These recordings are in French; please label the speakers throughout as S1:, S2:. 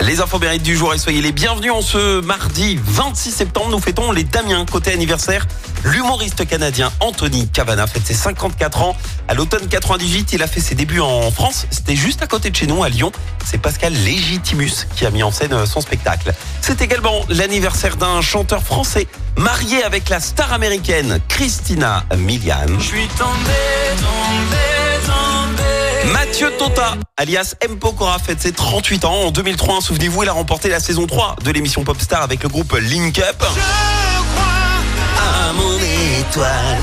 S1: Les infos mérites du jour et soyez les bienvenus en ce mardi 26 septembre. Nous fêtons les Damiens. Côté anniversaire, l'humoriste canadien Anthony Cavana fête ses 54 ans. À l'automne 98, il a fait ses débuts en France. C'était juste à côté de chez nous, à Lyon. C'est Pascal Légitimus qui a mis en scène son spectacle. C'est également l'anniversaire d'un chanteur français marié avec la star américaine Christina Milian. Tota, alias M. Pokora, fête ses 38 ans. En 2003, souvenez-vous, il a remporté la saison 3 de l'émission Popstar avec le groupe Link Up.
S2: Je crois
S1: À mon étoile.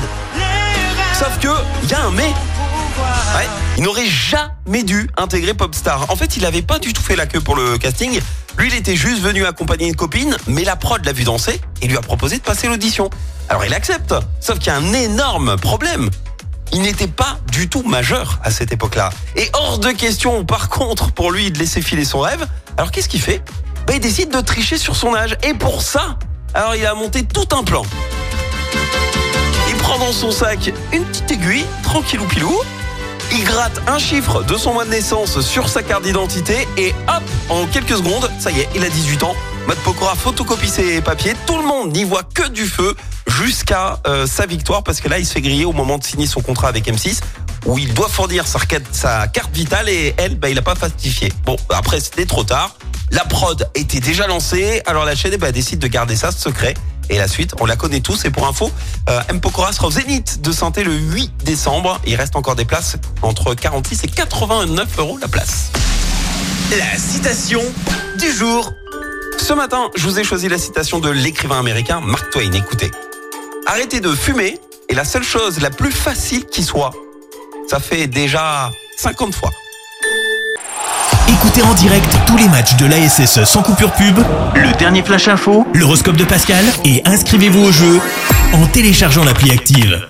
S1: Sauf que, il y a un mais. Ouais, il n'aurait jamais dû intégrer Popstar. En fait, il n'avait pas du tout fait la queue pour le casting. Lui, il était juste venu accompagner une copine, mais la prod l'a vu danser et lui a proposé de passer l'audition. Alors il accepte. Sauf qu'il y a un énorme problème. Il n'était pas du tout majeur à cette époque-là. Et hors de question, par contre, pour lui, de laisser filer son rêve. Alors qu'est-ce qu'il fait? Bah, Il décide de tricher sur son âge. Et pour ça, alors il a monté tout un plan. Il prend dans son sac une petite aiguille, tranquillou pilou. Il gratte un chiffre de son mois de naissance sur sa carte d'identité et hop, en quelques secondes, ça y est, il a 18 ans. Matt Pokora photocopie ses papiers. Tout le monde n'y voit que du feu jusqu'à euh, sa victoire parce que là, il se fait griller au moment de signer son contrat avec M6 où il doit fournir sa, sa carte vitale et elle, bah, il n'a pas falsifié. Bon, après, c'était trop tard. La prod était déjà lancée, alors la chaîne bah, décide de garder ça secret. Et la suite, on la connaît tous. Et pour info, euh, M. Pokora sera au Zénith de Sainté le 8 décembre. Il reste encore des places entre 46 et 89 euros la place.
S3: La citation du jour.
S1: Ce matin, je vous ai choisi la citation de l'écrivain américain Mark Twain. Écoutez. Arrêtez de fumer est la seule chose la plus facile qui soit. Ça fait déjà 50 fois.
S4: Écoutez en direct tous les matchs de l'ASSE sans coupure pub, le dernier flash info, l'horoscope de Pascal et inscrivez-vous au jeu en téléchargeant l'appli active.